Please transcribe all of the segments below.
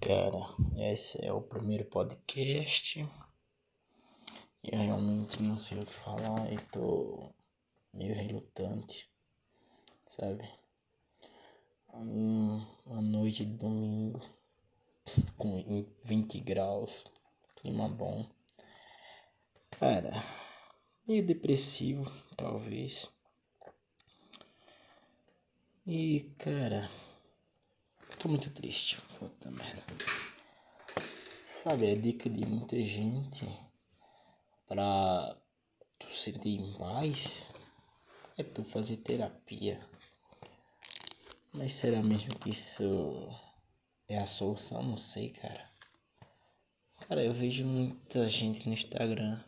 Cara, esse é o primeiro podcast. Eu realmente não sei o que falar e tô meio relutante, sabe? uma noite de domingo com 20 graus, clima bom. Cara, meio depressivo, talvez. E, cara, tô muito triste. Puta merda. Sabe, a dica de muita gente pra tu sentir paz é tu fazer terapia. Mas será mesmo que isso é a solução? Não sei, cara. Cara, eu vejo muita gente no Instagram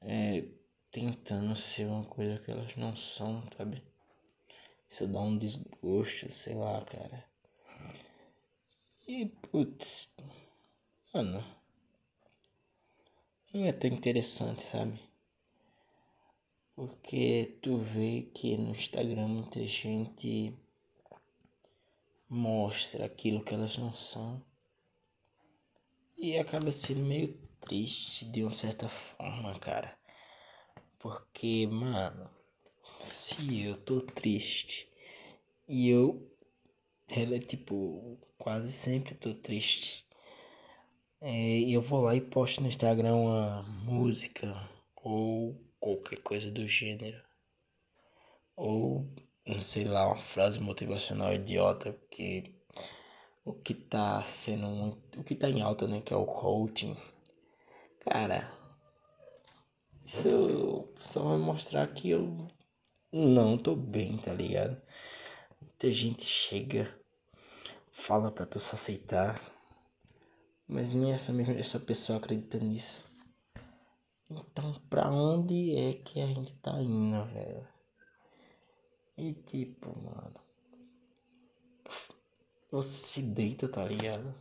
é, tentando ser uma coisa que elas não são, sabe? Isso dá um desgosto, sei lá, cara. E putz, mano, não é tão interessante, sabe? Porque tu vê que no Instagram muita gente mostra aquilo que elas não são. E acaba sendo meio triste de uma certa forma, cara. Porque, mano, se eu tô triste e eu, ela, tipo, quase sempre tô triste. É, eu vou lá e posto no Instagram uma música ou qualquer coisa do gênero. Ou, sei lá, uma frase motivacional idiota que o que tá sendo muito, o que tá em alta, né, que é o coaching. Cara, isso só vai mostrar que eu não tô bem, tá ligado? Muita gente chega, fala pra tu se aceitar, mas nem essa mesma essa pessoa acredita nisso. Então, pra onde é que a gente tá indo, velho? E tipo, mano, você se deita, tá ligado?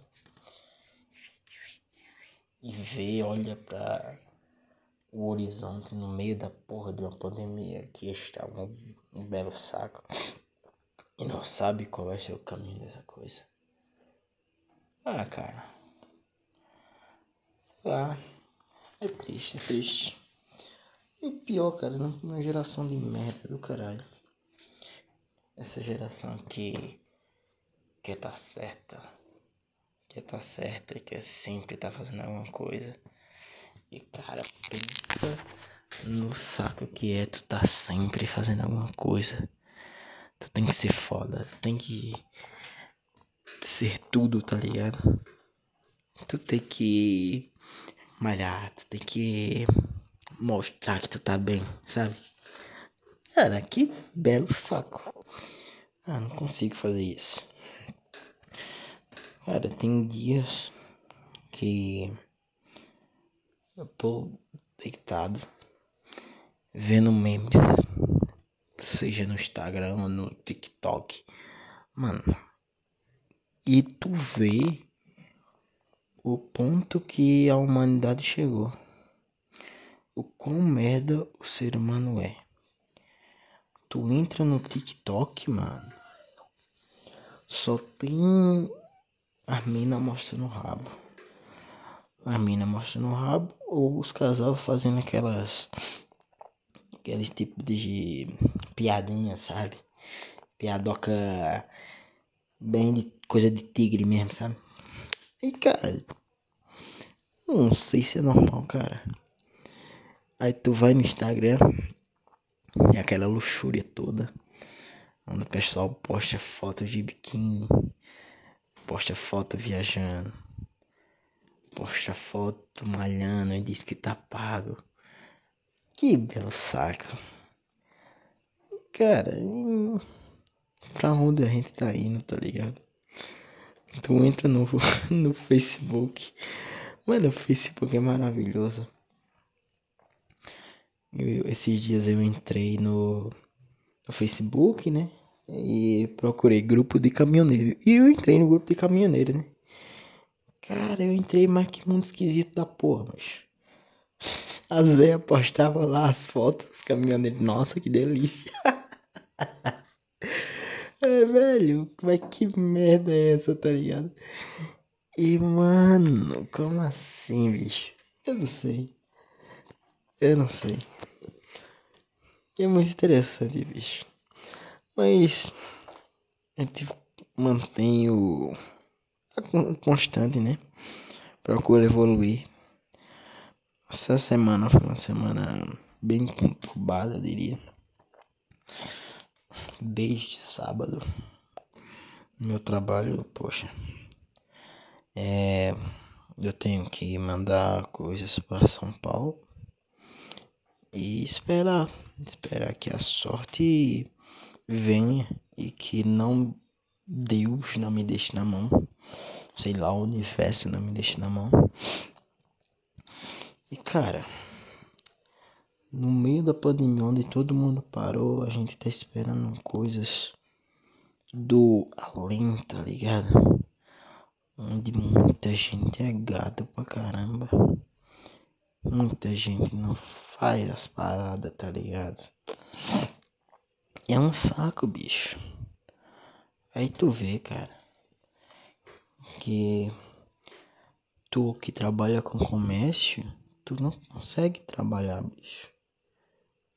E vê, olha pra o horizonte no meio da porra de uma pandemia que está um, um belo saco e não sabe qual vai ser o caminho dessa coisa. Ah, cara. Ah, é triste, é triste. E pior, cara, uma geração de merda do caralho. Essa geração que quer tá certa, quer tá certa e quer sempre tá fazendo alguma coisa. E cara, pensa no saco que é tu tá sempre fazendo alguma coisa. Tu tem que ser foda, tu tem que ser tudo, tá ligado? Tu tem que malhar, tu tem que mostrar que tu tá bem, sabe? Cara, que belo saco. Ah, não consigo fazer isso. Cara, tem dias que eu tô deitado vendo memes, seja no Instagram ou no TikTok. Mano, e tu vê o ponto que a humanidade chegou. O quão merda o ser humano é. Tu entra no TikTok, mano. Só tem a mina mostrando o rabo. A mina mostrando o rabo ou os casais fazendo aquelas. Aquele tipo de piadinha, sabe? Piadoca bem de coisa de tigre mesmo, sabe? E cara, não sei se é normal, cara. Aí tu vai no Instagram e aquela luxúria toda. Onde o pessoal posta fotos de biquíni, posta foto viajando, posta foto malhando e diz que tá pago. Que belo saco. Cara, pra onde a gente tá indo, tá ligado? Tu entra no, no Facebook. Mano, o Facebook é maravilhoso. Eu, esses dias eu entrei no, no Facebook, né? E procurei grupo de caminhoneiro. E eu entrei no grupo de caminhoneiro, né? Cara, eu entrei, mas que mundo esquisito da porra, mas. As velhas postavam lá as fotos caminhoneiros. Nossa, que delícia. É, velho, mas que merda é essa, tá ligado? E, mano, como assim, bicho? Eu não sei. Eu não sei. É muito interessante, bicho. Mas a gente mantém o constante, né? Procura evoluir. Essa semana foi uma semana bem conturbada, eu diria. Desde sábado. Meu trabalho, poxa. É, eu tenho que mandar coisas para São Paulo e esperar, esperar que a sorte venha e que não Deus não me deixe na mão, sei lá, o universo não me deixe na mão. E cara, no meio da pandemia onde todo mundo parou, a gente tá esperando coisas do além, tá ligado? Onde muita gente é gado pra caramba. Muita gente não faz as paradas, tá ligado? É um saco, bicho. Aí tu vê, cara, que tu que trabalha com comércio, tu não consegue trabalhar, bicho.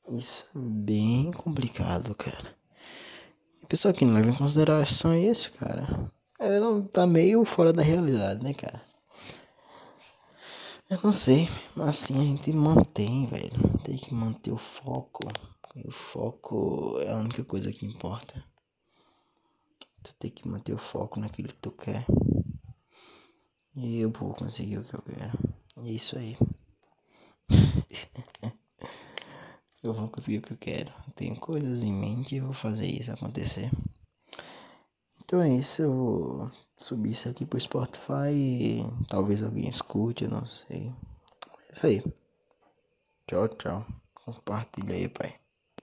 Isso é bem complicado, cara. E pessoa que não leva em consideração isso, cara, ela tá meio fora da realidade, né, cara? Eu não sei, mas assim a gente mantém, velho. Tem que manter o foco. O foco é a única coisa que importa. Tu tem que manter o foco naquilo que tu quer. E eu vou conseguir o que eu quero. É isso aí. eu vou conseguir o que eu quero. Tenho coisas em mente e vou fazer isso acontecer. Então é isso, eu vou subir isso aqui pro Spotify e talvez alguém escute, eu não sei. É isso aí. Tchau, tchau. Compartilha aí, pai.